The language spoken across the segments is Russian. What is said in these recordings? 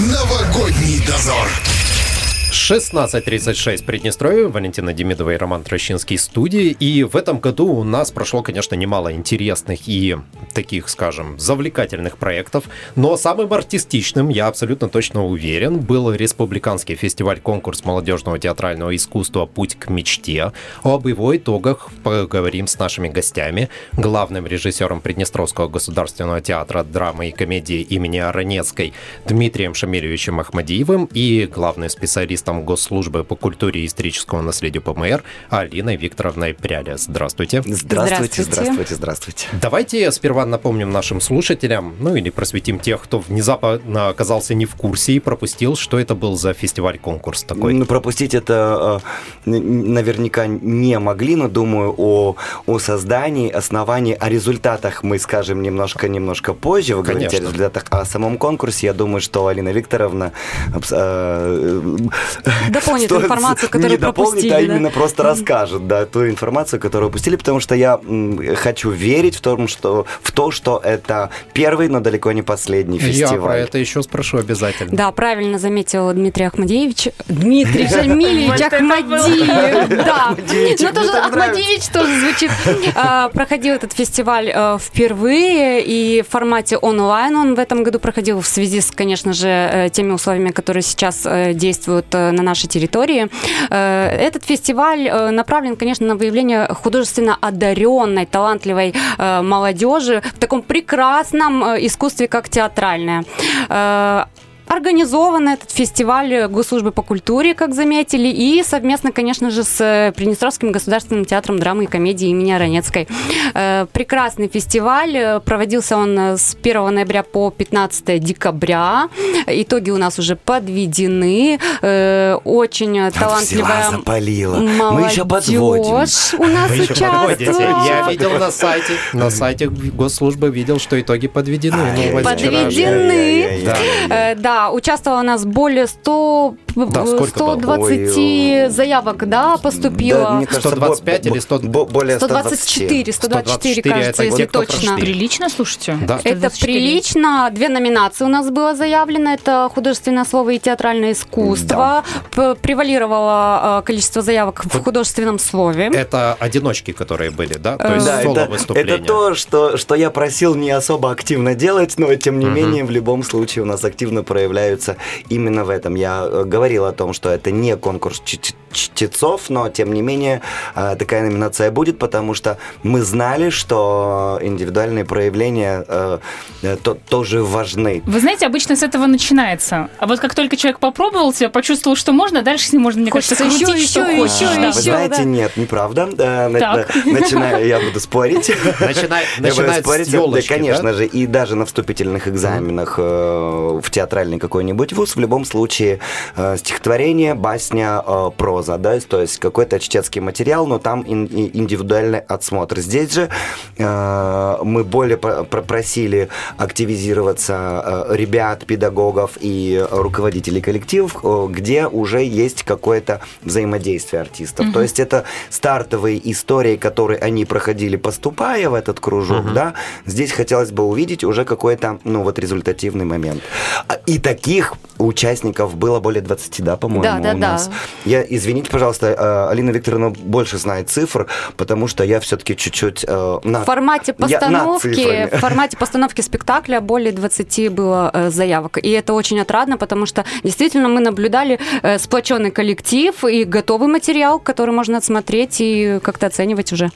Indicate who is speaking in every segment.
Speaker 1: Новогодний дозор.
Speaker 2: 16.36 Приднестровье, Валентина Демидова и Роман Трощинский студии. И в этом году у нас прошло, конечно, немало интересных и таких, скажем, завлекательных проектов. Но самым артистичным, я абсолютно точно уверен, был республиканский фестиваль-конкурс молодежного театрального искусства «Путь к мечте». Об его итогах поговорим с нашими гостями. Главным режиссером Приднестровского государственного театра драмы и комедии имени Аронецкой Дмитрием Шамильевичем Ахмадиевым и главным специалистом специалистом Госслужбы по культуре и историческому наследию ПМР Алиной Викторовной Пряля. Здравствуйте.
Speaker 3: Здравствуйте, здравствуйте, здравствуйте.
Speaker 2: Давайте сперва напомним нашим слушателям, ну или просветим тех, кто внезапно оказался не в курсе и пропустил, что это был за фестиваль-конкурс такой.
Speaker 3: Ну, пропустить это э, наверняка не могли, но думаю, о, о создании, основании, о результатах мы скажем немножко-немножко позже. Вы Конечно. говорите о результатах, о самом конкурсе. Я думаю, что Алина Викторовна
Speaker 4: дополнит информацию, которую
Speaker 3: не пропустили.
Speaker 4: дополнит,
Speaker 3: а да? именно просто расскажет, да, ту информацию, которую упустили, потому что я хочу верить в, том, что, в то, что это первый, но далеко не последний фестиваль.
Speaker 2: Я про это еще спрошу обязательно.
Speaker 4: Да, правильно заметил Дмитрий Ахмадеевич. Дмитрий Жамилевич Ахмадиев. Да, но тоже Ахмадиевич тоже звучит. А, проходил этот фестиваль э, впервые, и в формате онлайн он в этом году проходил в связи с, конечно же, э, теми условиями, которые сейчас э, действуют на нашей территории. Э, этот фестиваль э, направлен, конечно, на выявление художественно одаренной, талантливой молодежи в таком прекрасном искусстве, как театральное. Организован этот фестиваль Госслужбы по культуре, как заметили, и совместно, конечно же, с Приднестровским государственным театром драмы и комедии имени Ранецкой. Э, прекрасный фестиваль. Проводился он с 1 ноября по 15 декабря. Итоги у нас уже подведены. Э, очень талантливая
Speaker 3: запалила. Мы еще подводим.
Speaker 4: У нас Вы участвует.
Speaker 2: Я видел на сайте. На сайте госслужбы видел, что итоги подведены.
Speaker 4: Ну, подведены. Да. Участвовало у нас более 100, да, 120 Ой, заявок, да, поступило. Да,
Speaker 2: мне кажется, 125 или 100,
Speaker 3: более
Speaker 4: 124, 124, 124 кажется, если точно.
Speaker 5: Прилично, слушайте?
Speaker 4: Да. Это прилично. Две номинации у нас было заявлено. Это художественное слово и театральное искусство. Да. Превалировало а, количество заявок в художественном слове.
Speaker 2: Это одиночки, которые были, да? То есть да, соло выступления.
Speaker 3: Это то, что, что я просил не особо активно делать, но тем не угу. менее в любом случае у нас активно проявляются именно в этом. Я э, говорил о том, что это не конкурс чтецов, но тем не менее э, такая номинация будет, потому что мы знали, что индивидуальные проявления э, то, тоже важны.
Speaker 5: Вы знаете, обычно с этого начинается. А вот как только человек попробовал себя, почувствовал, что можно, дальше с ним можно, мне кажется, крутить, еще, что еще, хочешь. Еще,
Speaker 3: да. Вы знаете, да. нет, неправда. Начинаю, я буду спорить.
Speaker 2: Начинает спорить, да,
Speaker 3: конечно же, и даже на вступительных экзаменах в театральный какой-нибудь вуз, в любом случае э, стихотворение, басня, э, проза, да, то есть какой-то чтецкий материал, но там ин, индивидуальный отсмотр. Здесь же э, мы более просили активизироваться э, ребят, педагогов и руководителей коллективов, э, где уже есть какое-то взаимодействие артистов. Mm-hmm. То есть это стартовые истории, которые они проходили, поступая в этот кружок, mm-hmm. да, здесь хотелось бы увидеть уже какой-то, ну вот, результативный момент. А, и таких участников было более 20, да, по-моему,
Speaker 4: да, да,
Speaker 3: у нас.
Speaker 4: Да.
Speaker 3: Я, извините, пожалуйста, э, Алина Викторовна больше знает цифр, потому что я все-таки чуть-чуть
Speaker 4: э, на... В формате постановки, в формате постановки спектакля более 20 было э, заявок. И это очень отрадно, потому что действительно мы наблюдали сплоченный коллектив и готовый материал, который можно отсмотреть и как-то оценивать уже.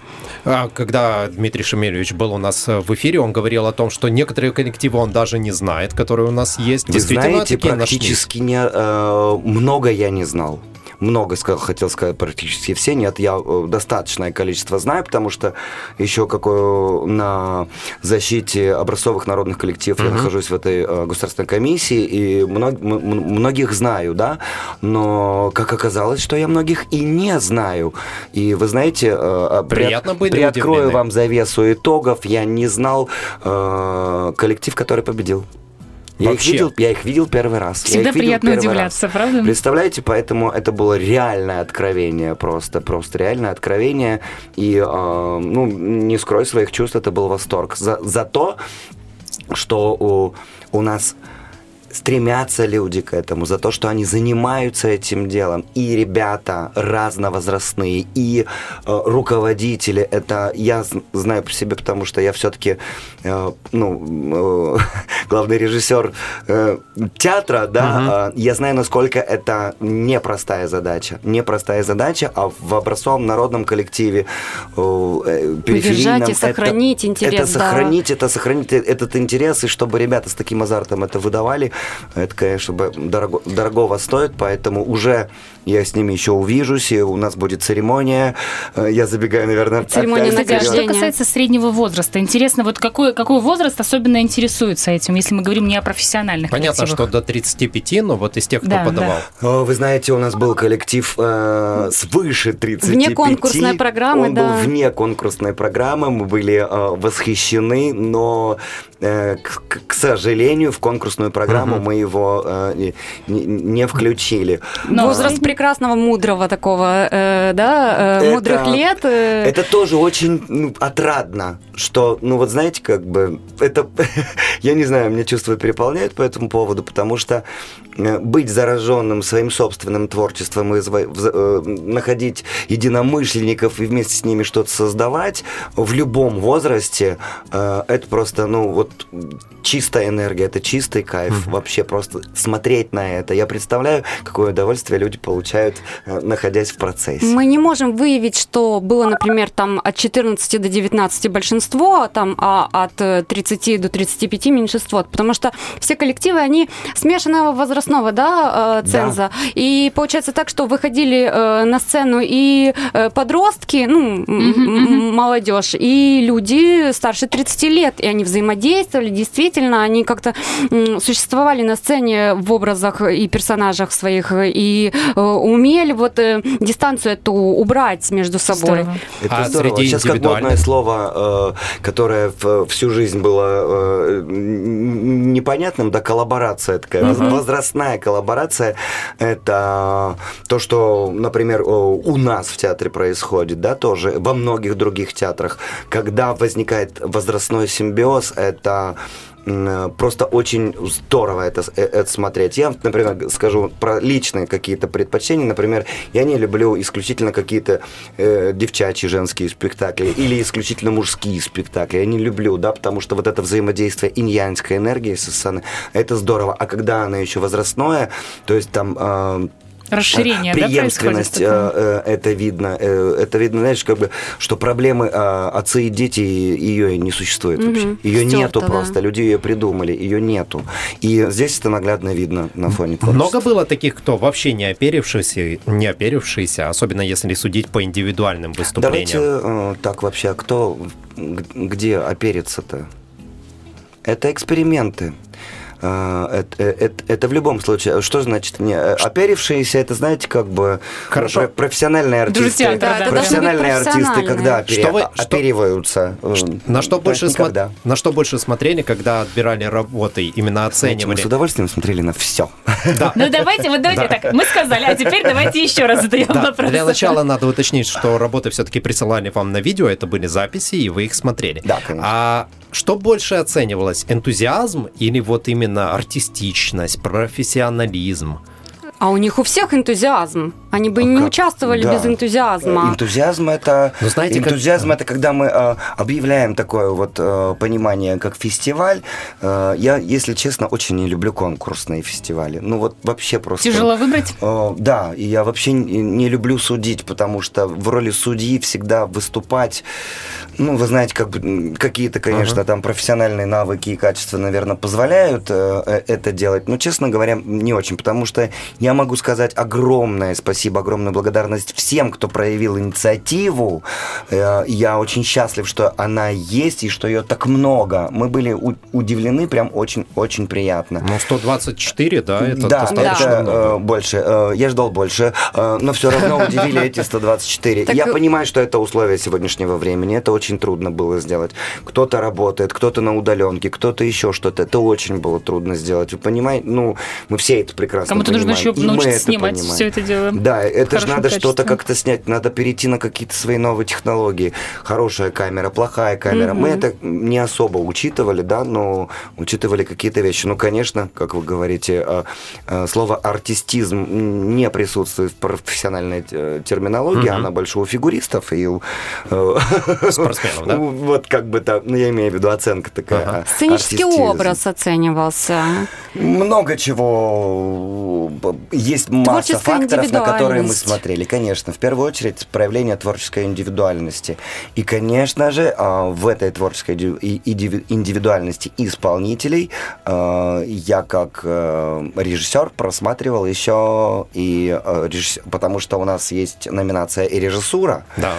Speaker 2: А, когда Дмитрий Шемельевич был у нас в эфире, он говорил о том, что некоторые коллективы он даже не знает, которые у нас есть.
Speaker 3: Вы знаете, практически не, э, много я не знал много хотел сказать практически все, нет, я э, достаточное количество знаю, потому что еще какое на защите образцовых народных коллективов mm-hmm. я нахожусь в этой э, государственной комиссии, и мног, многих знаю, да, но как оказалось, что я многих и не знаю. И вы знаете,
Speaker 2: а, Приятно
Speaker 3: при, приоткрою удивлены. вам завесу итогов, я не знал э, коллектив, который победил. Я их, видел, я их видел первый раз.
Speaker 5: Всегда приятно удивляться, раз. правда?
Speaker 3: Представляете, поэтому это было реальное откровение, просто, просто реальное откровение. И, э, ну, не скрой своих чувств, это был восторг. За, за то, что у, у нас стремятся люди к этому, за то, что они занимаются этим делом. И ребята разновозрастные, и э, руководители. Это я знаю по себе, потому что я все-таки э, ну, э, главный режиссер э, театра, да. Угу. Э, я знаю, насколько это непростая задача. Непростая задача, а в образцовом народном коллективе
Speaker 4: э, э периферийном... и сохранить
Speaker 3: это,
Speaker 4: интерес.
Speaker 3: Это да. сохранить, это сохранить этот интерес, и чтобы ребята с таким азартом это выдавали, это, конечно, дорого, дорогого стоит, поэтому уже я с ними еще увижусь, и у нас будет церемония. Э, я забегаю, наверное,
Speaker 4: церемония
Speaker 5: опять. Что касается среднего возраста, интересно, вот какой, какой возраст особенно интересуется этим, если мы говорим не о профессиональных
Speaker 2: Понятно, что до 35, но вот из тех, кто да, подавал.
Speaker 3: Да. Вы знаете, у нас был коллектив э, свыше 35.
Speaker 4: Вне конкурсной программы,
Speaker 3: Он
Speaker 4: да.
Speaker 3: был вне конкурсной программы, мы были э, восхищены, но Э, к, к сожалению, в конкурсную программу угу. мы его э, не, не включили.
Speaker 4: Но возраст прекрасного, мудрого такого, э, да, э, это, мудрых лет. Э...
Speaker 3: Это тоже очень ну, отрадно, что, ну вот знаете, как бы, это, я не знаю, мне чувства переполняют по этому поводу, потому что быть зараженным своим собственным творчеством и э, находить единомышленников и вместе с ними что-то создавать в любом возрасте, э, это просто, ну, вот чистая энергия, это чистый кайф. Mm-hmm. Вообще просто смотреть на это. Я представляю, какое удовольствие люди получают, находясь в процессе.
Speaker 4: Мы не можем выявить, что было, например, там от 14 до 19 большинство, там, а от 30 до 35 меньшинство, потому что все коллективы, они смешанного возраста возрастного да, э, ценза. Да. И получается так, что выходили э, на сцену и э, подростки, ну, молодежь, и люди старше 30 лет, и они взаимодействовали, действительно, они как-то существовали на сцене в образах и персонажах своих, и умели вот дистанцию эту убрать между собой.
Speaker 3: Здорово. Это а здорово. Сейчас как модное слово, которое всю жизнь было непонятным, да, коллаборация такая, угу. возраст возрастная коллаборация – это то, что, например, у нас в театре происходит, да, тоже во многих других театрах. Когда возникает возрастной симбиоз, это просто очень здорово это, э, это смотреть. Я, например, скажу про личные какие-то предпочтения. Например, я не люблю исключительно какие-то э, девчачьи женские спектакли или исключительно мужские спектакли. Я не люблю, да, потому что вот это взаимодействие иньянской энергии со сцены, это здорово. А когда она еще возрастное, то есть там... Э,
Speaker 5: Расширение,
Speaker 3: преемственность, да, э, э, это видно. Э, это видно, знаешь, как бы, что проблемы отцы и дети, ее не существует угу. вообще. Ее Стерто, нету да. просто. Люди ее придумали, ее нету. И здесь это наглядно видно на фоне
Speaker 2: творчества. Много было таких, кто вообще не оперившийся, не оперившийся, особенно если судить по индивидуальным выступлениям.
Speaker 3: Давайте так вообще, а кто, где опериться-то? Это эксперименты. А, это, э, это, это в любом случае. Что значит не оперившиеся? Это знаете как бы
Speaker 2: Хорошо.
Speaker 3: профессиональные артисты.
Speaker 5: Друзья, да,
Speaker 3: профессиональные артисты, когда опери... что вы, опериваются.
Speaker 2: Что, на что больше смо... на что больше смотрели, когда отбирали работы, именно оценивали? Знаете, мы
Speaker 3: с удовольствием смотрели на все.
Speaker 5: Да. Ну давайте, вот давайте так. Мы сказали, а теперь давайте еще раз задаем вопрос.
Speaker 2: Для начала надо уточнить, что работы все-таки присылали вам на видео, это были записи, и вы их смотрели.
Speaker 3: Да, конечно.
Speaker 2: А что больше оценивалось, энтузиазм или вот именно артистичность, профессионализм?
Speaker 4: А у них у всех энтузиазм. Они бы а не как? участвовали да. без энтузиазма.
Speaker 3: Энтузиазм это, ну, знаете, энтузиазм как... это когда мы э, объявляем такое вот э, понимание, как фестиваль. Э, я, если честно, очень не люблю конкурсные фестивали. Ну вот вообще просто.
Speaker 5: Тяжело выбрать.
Speaker 3: Э, да, и я вообще не, не люблю судить, потому что в роли судьи всегда выступать. Ну, вы знаете, как бы какие-то, конечно, uh-huh. там профессиональные навыки и качества, наверное, позволяют э, э, это делать. Но, честно говоря, не очень, потому что я могу сказать огромное спасибо, огромную благодарность всем, кто проявил инициативу. Э, я очень счастлив, что она есть и что ее так много. Мы были удивлены, прям очень-очень приятно.
Speaker 2: Ну, 124, да, это
Speaker 3: да, достаточно это, много. больше. Я ждал больше, но все равно удивили эти 124. Я понимаю, что это условия сегодняшнего времени, это очень очень трудно было сделать. Кто-то работает, кто-то на удаленке, кто-то еще что-то. Это очень было трудно сделать. Вы понимаете? Ну, мы все это прекрасно
Speaker 5: Кому-то нужно еще научиться снимать понимаем. все это дело.
Speaker 3: Да, это же надо что-то как-то снять, надо перейти на какие-то свои новые технологии. Хорошая камера, плохая камера. Mm-hmm. Мы это не особо учитывали, да, но учитывали какие-то вещи. Ну, конечно, как вы говорите, э, э, слово артистизм не присутствует в профессиональной э, терминологии, mm-hmm. она больше у фигуристов и у...
Speaker 2: Спортсменов, да?
Speaker 3: Вот как бы там, ну, я имею в виду оценка такая. Ага.
Speaker 4: Сценический образ оценивался.
Speaker 3: Много чего. Есть масса факторов, на которые мы смотрели. Конечно, в первую очередь проявление творческой индивидуальности. И, конечно же, а, в этой творческой индивидуальности исполнителей а, я как э, режиссер просматривал еще и э, потому что у нас есть номинация и режиссура.
Speaker 2: Да.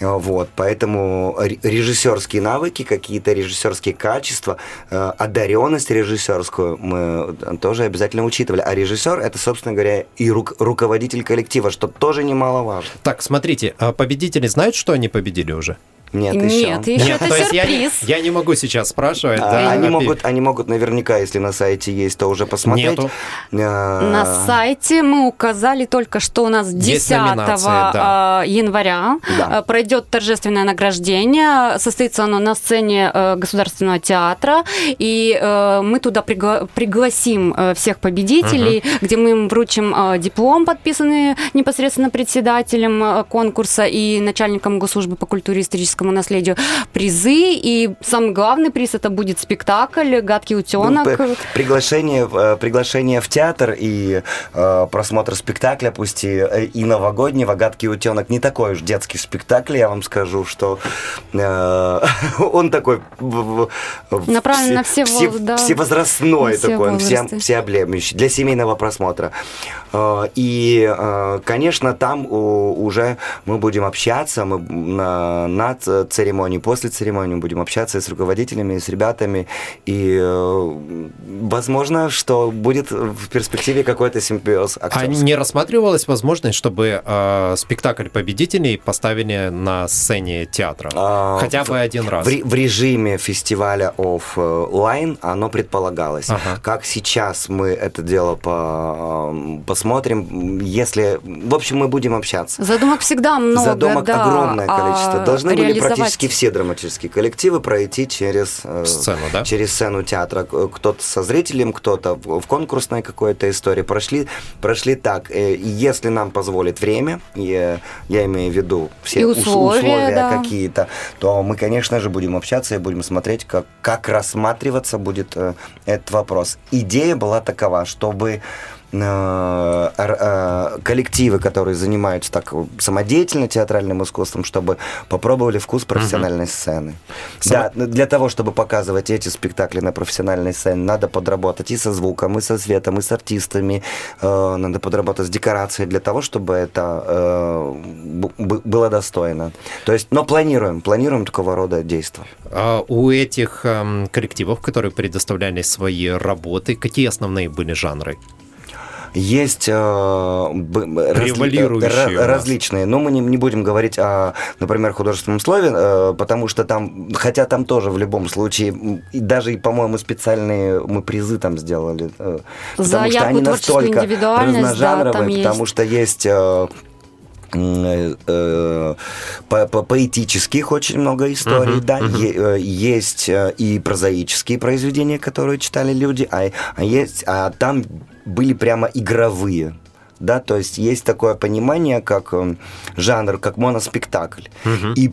Speaker 3: Вот, поэтому режиссерские навыки, какие-то режиссерские качества, э, одаренность режиссерскую мы тоже обязательно учитывали. А режиссер это, собственно говоря, и ру- руководитель коллектива, что тоже немаловажно.
Speaker 2: Так, смотрите, а победители знают, что они победили уже?
Speaker 3: Нет,
Speaker 4: Нет,
Speaker 3: еще.
Speaker 4: еще Нет, это сюрприз.
Speaker 2: Я, я не могу сейчас спрашивать. А,
Speaker 3: да, они, могут, они могут наверняка, если на сайте есть, то уже посмотреть.
Speaker 2: Нету.
Speaker 4: А... На сайте мы указали только, что у нас 10 да. А, января да. А, пройдет торжественное награждение. Состоится оно на сцене э, Государственного театра. И э, мы туда пригла- пригласим э, всех победителей, угу. где мы им вручим диплом, подписанный непосредственно председателем конкурса и начальником госслужбы по культуре и историческому историческому наследию призы, и самый главный приз это будет спектакль «Гадкий утенок».
Speaker 3: Приглашение, э, приглашение в театр и э, просмотр спектакля, пусть и, э, и новогоднего «Гадкий утенок» не такой уж детский спектакль, я вам скажу, что э, он такой...
Speaker 4: Направлен на все, все,
Speaker 3: да, всевозрастной все такой, он все, всеобъемлющий, для семейного просмотра. И, конечно, там уже мы будем общаться мы над Э, церемонии, после церемонии будем общаться с руководителями, с ребятами, и э, возможно, что будет в перспективе какой-то симбиоз
Speaker 2: А не рассматривалась возможность, чтобы э, спектакль победителей поставили на сцене театра? А, Хотя бы один раз.
Speaker 3: В, в режиме фестиваля оффлайн оно предполагалось. Ага. Как сейчас мы это дело по, посмотрим, если... В общем, мы будем общаться.
Speaker 4: Задумок всегда много,
Speaker 3: Задумок
Speaker 4: да,
Speaker 3: огромное количество. А Должны были практически все драматические коллективы пройти через
Speaker 2: э, сцену, да?
Speaker 3: через сцену театра. Кто-то со зрителем, кто-то в конкурсной какой-то истории. Прошли, прошли так. Э, если нам позволит время, я, я имею в виду все
Speaker 4: и условия,
Speaker 3: условия
Speaker 4: да.
Speaker 3: какие-то, то мы, конечно же, будем общаться и будем смотреть, как, как рассматриваться будет э, этот вопрос. Идея была такова, чтобы Э, э, коллективы, которые занимаются так самодеятельно театральным искусством, чтобы попробовали вкус профессиональной угу. сцены. Сам... Да, для того, чтобы показывать эти спектакли на профессиональной сцене, надо подработать и со звуком, и со светом, и с артистами, э, надо подработать с декорацией для того, чтобы это э, было достойно. То есть, но планируем, планируем такого рода действия.
Speaker 2: А у этих э, коллективов, которые предоставляли свои работы, какие основные были жанры?
Speaker 3: Есть э, разли, различные, но мы не, не будем говорить о, например, художественном слове, э, потому что там, хотя там тоже в любом случае, и даже, по-моему, специальные мы призы там сделали, э,
Speaker 4: За потому что они настолько разножанровые,
Speaker 3: да, потому
Speaker 4: есть.
Speaker 3: что есть э, по -по поэтических очень много историй, uh-huh, да, uh-huh. Е есть и прозаические произведения, которые читали люди, а, а есть, а там были прямо игровые. Да, то есть есть такое понимание, как э, жанр, как моноспектакль. Угу. И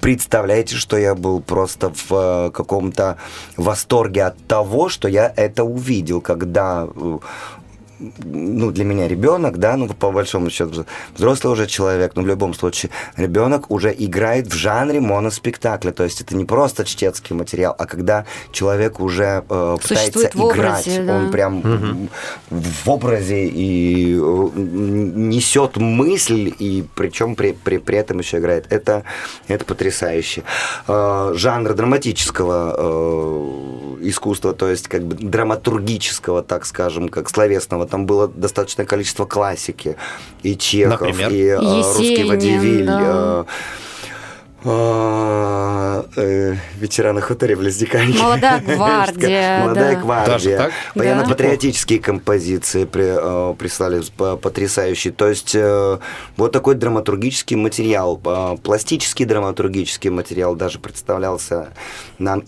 Speaker 3: представляете, что я был просто в э, каком-то восторге от того, что я это увидел, когда э, ну, для меня ребенок, да, ну, по большому счету, взрослый уже человек, но в любом случае ребенок уже играет в жанре моноспектакля, то есть это не просто чтецкий материал, а когда человек уже э, пытается играть, образе, да. он прям угу. в образе и э, несет мысль, и причем при, при, при этом еще играет. Это, это потрясающе. Э, жанр драматического э, искусства, то есть как бы драматургического, так скажем, как словесного там было достаточное количество классики. И Чехов,
Speaker 2: Например?
Speaker 3: и э, русский Водевиль. Да. А, э, ветераны хуторе в Лездикане.
Speaker 4: Молодая гвардия.
Speaker 3: Молодая
Speaker 4: да.
Speaker 3: гвардия. Военно-патриотические композиции при, прислали потрясающие. То есть вот такой драматургический материал, пластический драматургический материал даже представлялся нам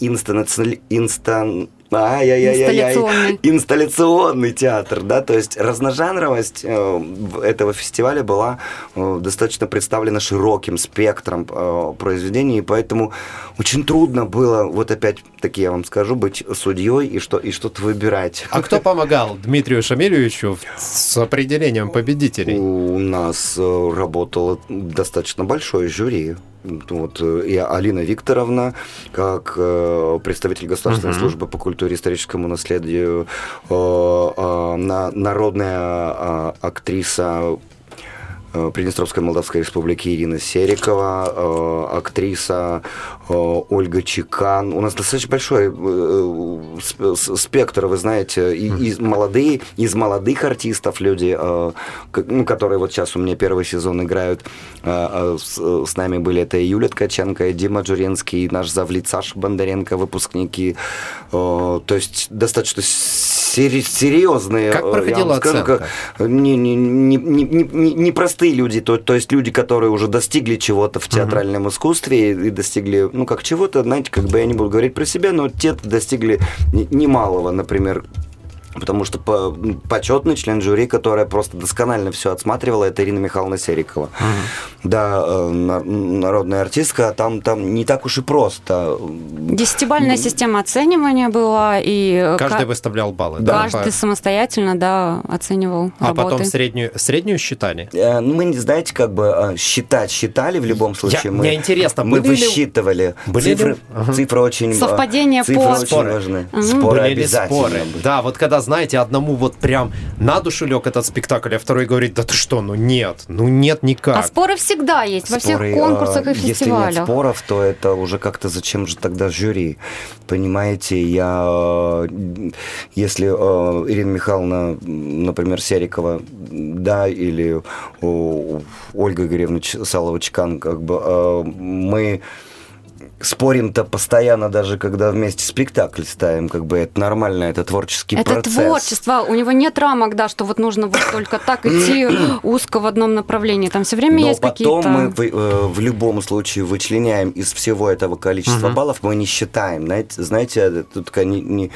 Speaker 3: инстан... инстан
Speaker 4: Инсталляционный.
Speaker 3: Инсталляционный театр, да, то есть разножанровость э, этого фестиваля была э, достаточно представлена широким спектром э, произведений, и поэтому очень трудно было, вот опять-таки я вам скажу, быть судьей и, что, и что-то выбирать.
Speaker 2: А кто помогал Дмитрию Шамильевичу с определением победителей?
Speaker 3: У нас работало достаточно большое жюри вот, э, и Алина Викторовна, как э, представитель Государственной uh-huh. службы по культуре и историческому наследию, э, на, народная э, актриса Приднестровской Молдавской Республики Ирина Серикова, э, актриса э, Ольга Чекан. У нас достаточно большой спектр, вы знаете, и, из молодые, из молодых артистов люди, ну, которые вот сейчас у меня первый сезон играют, с, нами были это и Юлия Ткаченко, и Дима Джуренский, и наш завлит Саша Бондаренко, выпускники. То есть достаточно серьезные.
Speaker 2: Как проходила скажу, оценка?
Speaker 3: Не, не, не, не, не, не простые люди, то, то есть люди, которые уже достигли чего-то в театральном uh-huh. искусстве и, и достигли, ну, как чего-то, знаете, как бы я не буду говорить про себя, но те достигли немалого, например, Потому что по, почетный член жюри, которая просто досконально все отсматривала, это Ирина Михайловна Серикова. Угу. Да, э, народная артистка, а там, там не так уж и просто.
Speaker 4: Десятибальная система оценивания была, и...
Speaker 2: Каждый выставлял баллы,
Speaker 4: да? Каждый по... самостоятельно, да, оценивал
Speaker 2: А
Speaker 4: работы.
Speaker 2: потом среднюю, среднюю считали?
Speaker 3: Э, ну, мы, знаете, как бы э, считать считали в любом случае. Я,
Speaker 2: мы, мне интересно,
Speaker 3: мы высчитывали.
Speaker 2: Были
Speaker 3: цифры,
Speaker 2: ли...
Speaker 3: цифры очень...
Speaker 4: Совпадение
Speaker 3: цифры
Speaker 4: по...
Speaker 3: очень споры. важны.
Speaker 2: Угу. Споры были обязательно. Споры. Да, вот когда знаете, одному вот прям на душу лег этот спектакль, а второй говорит, да ты что, ну нет, ну нет никак. А
Speaker 4: споры всегда есть споры, во всех конкурсах и фестивалях.
Speaker 3: Если нет споров, то это уже как-то зачем же тогда жюри? Понимаете, я, если э, Ирина Михайловна, например, Серикова, да, или Ольга Игоревна Салова-Чкан, как бы э, мы спорим-то постоянно, даже когда вместе спектакль ставим, как бы это нормально, это творческий
Speaker 4: это
Speaker 3: процесс.
Speaker 4: Это творчество, у него нет рамок, да, что вот нужно вот только так идти узко в одном направлении, там все время
Speaker 3: Но
Speaker 4: есть какие-то...
Speaker 3: потом мы в, э, в любом случае вычленяем из всего этого количества uh-huh. баллов, мы не считаем, знаете, знаете тут не, не,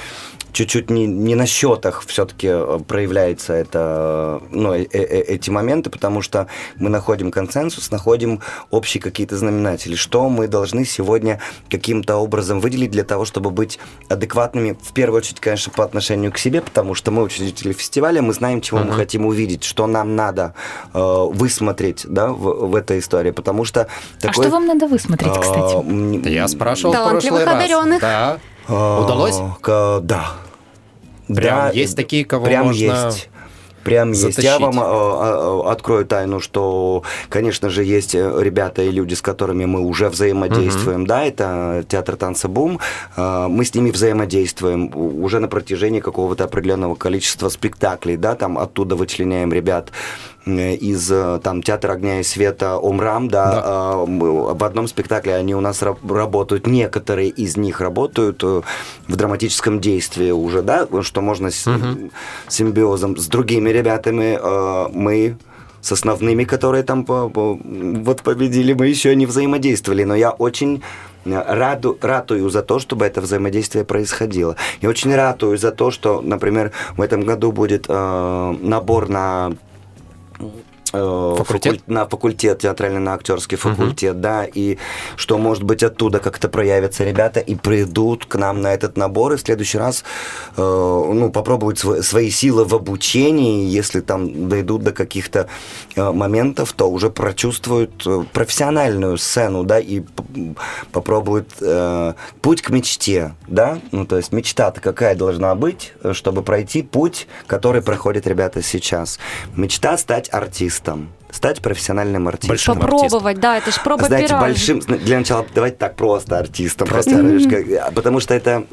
Speaker 3: чуть-чуть не, не на счетах все-таки э, проявляется это, ну, э, э, эти моменты, потому что мы находим консенсус, находим общие какие-то знаменатели, что мы должны сегодня каким-то образом выделить для того, чтобы быть адекватными, в первую очередь, конечно, по отношению к себе, потому что мы учредители фестиваля, мы знаем, чего uh-huh. мы хотим увидеть, что нам надо э, высмотреть да, в, в этой истории, потому что...
Speaker 5: Такой, а что вам надо высмотреть, кстати?
Speaker 2: Э, я спрашивал в
Speaker 4: прошлый
Speaker 2: раз. Да. Удалось?
Speaker 3: Да.
Speaker 2: Прям да, есть такие, кого
Speaker 3: прям
Speaker 2: можно...
Speaker 3: есть. Прям
Speaker 2: затащить.
Speaker 3: есть. Я вам э, э, открою тайну, что, конечно же, есть э, ребята и люди, с которыми мы уже взаимодействуем. Угу. Да, это театр танца Бум. Мы с ними взаимодействуем уже на протяжении какого-то определенного количества спектаклей. Да, там оттуда вычленяем ребят из э, там театра огня и света Омрам, да, да. Э, в одном спектакле они у нас работают, некоторые из них работают в драматическом действии уже, да, что можно с угу. симбиозом с другими ребятами мы с основными, которые там вот победили, мы еще не взаимодействовали, но я очень раду, ратую за то, чтобы это взаимодействие происходило. Я очень ратую за то, что, например, в этом году будет э, набор на
Speaker 2: Э, факультет?
Speaker 3: Факуль... на факультет, театральный, на актерский факультет, угу. да, и что, может быть, оттуда как-то проявятся ребята и придут к нам на этот набор, и в следующий раз, э, ну, попробуют св- свои силы в обучении, если там дойдут до каких-то э, моментов, то уже прочувствуют э, профессиональную сцену, да, и попробуют э, путь к мечте, да, ну, то есть мечта-то какая должна быть, чтобы пройти путь, который проходят ребята сейчас. Мечта стать артистом артистом, стать профессиональным артистом.
Speaker 2: Большим
Speaker 4: Попробовать,
Speaker 2: артистом.
Speaker 4: да, это ж проба
Speaker 3: Знаете,
Speaker 4: пера.
Speaker 3: большим, для начала давайте так просто артистом,
Speaker 2: Просто.
Speaker 3: просто, как- потому что это,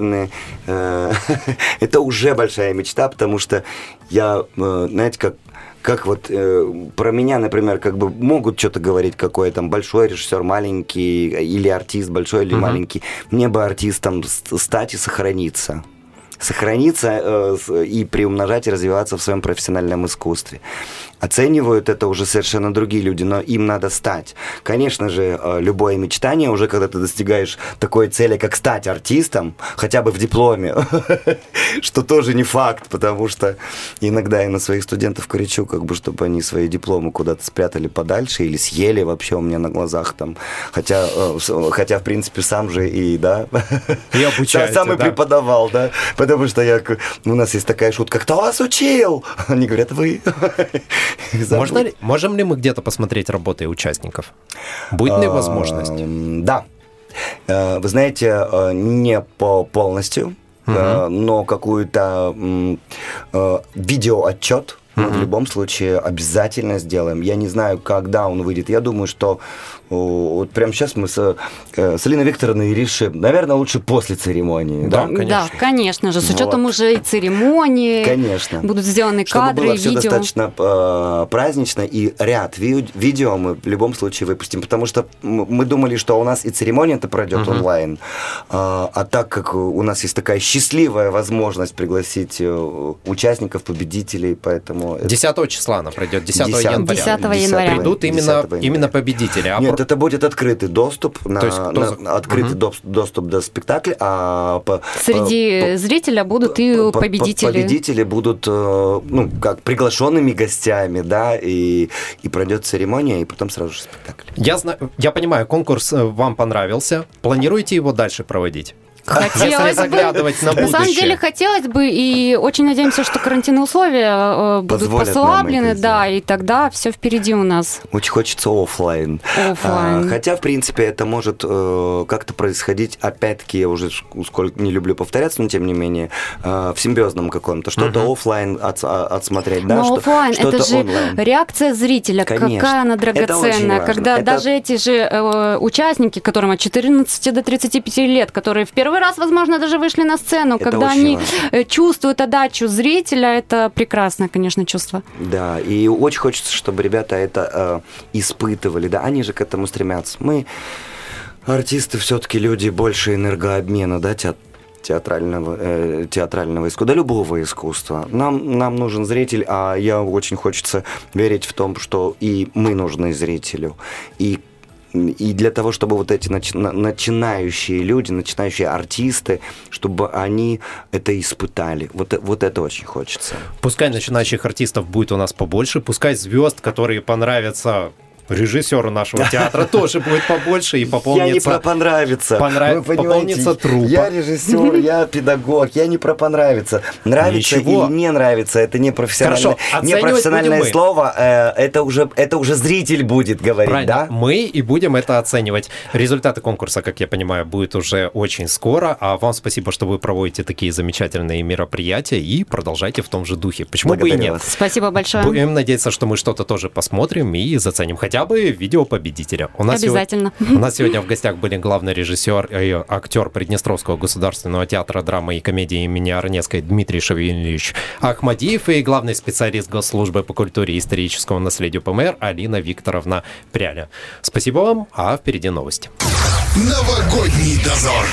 Speaker 3: э, это уже большая мечта, потому что я, э, знаете, как как вот э, про меня, например, как бы могут что-то говорить, какой там большой режиссер, маленький, или артист большой или
Speaker 2: Мгм.
Speaker 3: маленький. Мне бы артистом стать и сохраниться. Сохраниться э, и приумножать и развиваться в своем профессиональном искусстве. Оценивают это уже совершенно другие люди, но им надо стать. Конечно же, э, любое мечтание, уже когда ты достигаешь такой цели, как стать артистом, хотя бы в дипломе, что тоже не факт, потому что иногда я на своих студентов кричу, как бы, чтобы они свои дипломы куда-то спрятали подальше или съели вообще у меня на глазах там. Хотя, э, хотя в принципе, сам же и, да,
Speaker 2: И обучаете,
Speaker 3: сам и преподавал, да, потому что я, к- у нас есть такая шутка, кто вас учил? Они говорят, вы.
Speaker 2: Можно ли- можем ли мы где-то посмотреть работы участников? Будет ли возможность?
Speaker 3: Эм, Да. Э, Вы знаете, э, не по полностью, э, но какую-то видеоотчет мы в любом случае обязательно сделаем. Я не знаю, когда он выйдет. Я думаю, что вот прямо сейчас мы с, э, с Алиной Викторовной решим. Наверное, лучше после церемонии.
Speaker 2: Да,
Speaker 3: Да,
Speaker 2: конечно.
Speaker 4: Да, конечно же, с учетом
Speaker 3: Вот.
Speaker 4: уже и церемонии.
Speaker 3: Конечно.
Speaker 4: Будут сделаны
Speaker 3: Чтобы
Speaker 4: кадры,
Speaker 3: было все
Speaker 4: видео.
Speaker 3: достаточно э, празднично, и ряд ви- видео мы в любом случае выпустим, потому что мы думали, что у нас и церемония это пройдет онлайн, а, а так как у нас есть такая счастливая возможность пригласить э, участников, победителей, поэтому... это-
Speaker 2: 10 числа она пройдет, 10
Speaker 3: 10
Speaker 2: января.
Speaker 4: 10 января.
Speaker 2: Придут именно,
Speaker 3: 10 января.
Speaker 2: именно победители. А
Speaker 3: Нет,
Speaker 2: про-
Speaker 3: это будет открытый доступ, на,
Speaker 2: То есть кто
Speaker 3: на-
Speaker 2: за-
Speaker 3: открытый доп- доступ до спектакля, а по-
Speaker 4: Среди
Speaker 3: по-
Speaker 4: зрителя будут и
Speaker 3: П- п-
Speaker 4: победители.
Speaker 3: Победители будут, э, ну, как приглашенными гостями, да, и, и пройдет церемония, и потом сразу же спектакль.
Speaker 2: Я, знаю, я понимаю, конкурс э, вам понравился. Планируете его дальше проводить? Если
Speaker 4: Хотелось бы.
Speaker 2: на
Speaker 4: На самом деле хотелось бы, и очень надеемся, что карантинные условия э, будут
Speaker 3: Позволят
Speaker 4: послаблены, да, и тогда все впереди у нас.
Speaker 3: Очень хочется. Оффлайн. А, хотя, в принципе, это может э, как-то происходить, опять-таки, я уже ск- сколько не люблю повторяться, но тем не менее, э, в симбиозном каком-то. Что-то оффлайн отс- а- отсмотреть, да,
Speaker 4: Но
Speaker 3: что-
Speaker 4: оффлайн,
Speaker 3: что-то
Speaker 4: это же
Speaker 3: онлайн.
Speaker 4: реакция зрителя,
Speaker 3: Конечно.
Speaker 4: какая она
Speaker 3: Это очень
Speaker 4: драгоценная,
Speaker 3: важно.
Speaker 4: когда
Speaker 3: Это-
Speaker 4: даже эти же э, участники, которым от 14 до 35 лет, которые в первый раз, возможно, даже вышли на сцену,
Speaker 3: Это
Speaker 4: когда они
Speaker 3: важно.
Speaker 4: э, чувствуют отдачу зрителя, это прекрасное, конечно, чувство.
Speaker 3: Да, и очень хочется, чтобы ребята это э, испытывали, да, они же к этому стремятся. Мы, артисты, все-таки люди больше энергообмена, да, теат- театрального, э, театрального искусства, да любого искусства. Нам, нам нужен зритель, а я очень хочется верить в том, что и мы нужны зрителю. И и для того, чтобы вот эти начи- на- начинающие люди, начинающие артисты, чтобы они это испытали. Вот, вот это очень хочется.
Speaker 2: Пускай начинающих артистов будет у нас побольше, пускай звезд, которые понравятся режиссеру нашего театра, тоже будет побольше и
Speaker 3: Я не
Speaker 2: пополнится.
Speaker 3: про понравится.
Speaker 2: понрав-
Speaker 3: Вы
Speaker 2: пополнится труппа.
Speaker 3: Я режиссер, я педагог, я не про понравится. Нравится
Speaker 2: Ничего.
Speaker 3: или не нравится, это не профессиональное,
Speaker 2: Хорошо,
Speaker 3: не профессиональное слово, э, это уже это уже зритель будет говорить,
Speaker 2: Правильно.
Speaker 3: да?
Speaker 2: Мы и будем это оценивать. Результаты конкурса, как я понимаю, будут уже очень скоро. А вам спасибо, что вы проводите такие замечательные мероприятия и продолжайте в том же духе. Почему бы и
Speaker 3: Благодарю
Speaker 2: нет?
Speaker 3: вас.
Speaker 4: Спасибо большое.
Speaker 2: Будем надеяться, что мы что-то тоже посмотрим и заценим. Хотя бы видео победителя. У нас
Speaker 4: Обязательно.
Speaker 2: Сегодня, у нас сегодня в гостях были главный режиссер и актер Приднестровского государственного театра драмы и комедии имени Арнецкой Дмитрий Шавильевич Ахмадиев и главный специалист Госслужбы по культуре и историческому наследию ПМР Алина Викторовна Пряля. Спасибо вам, а впереди новости.
Speaker 1: Новогодний дозор.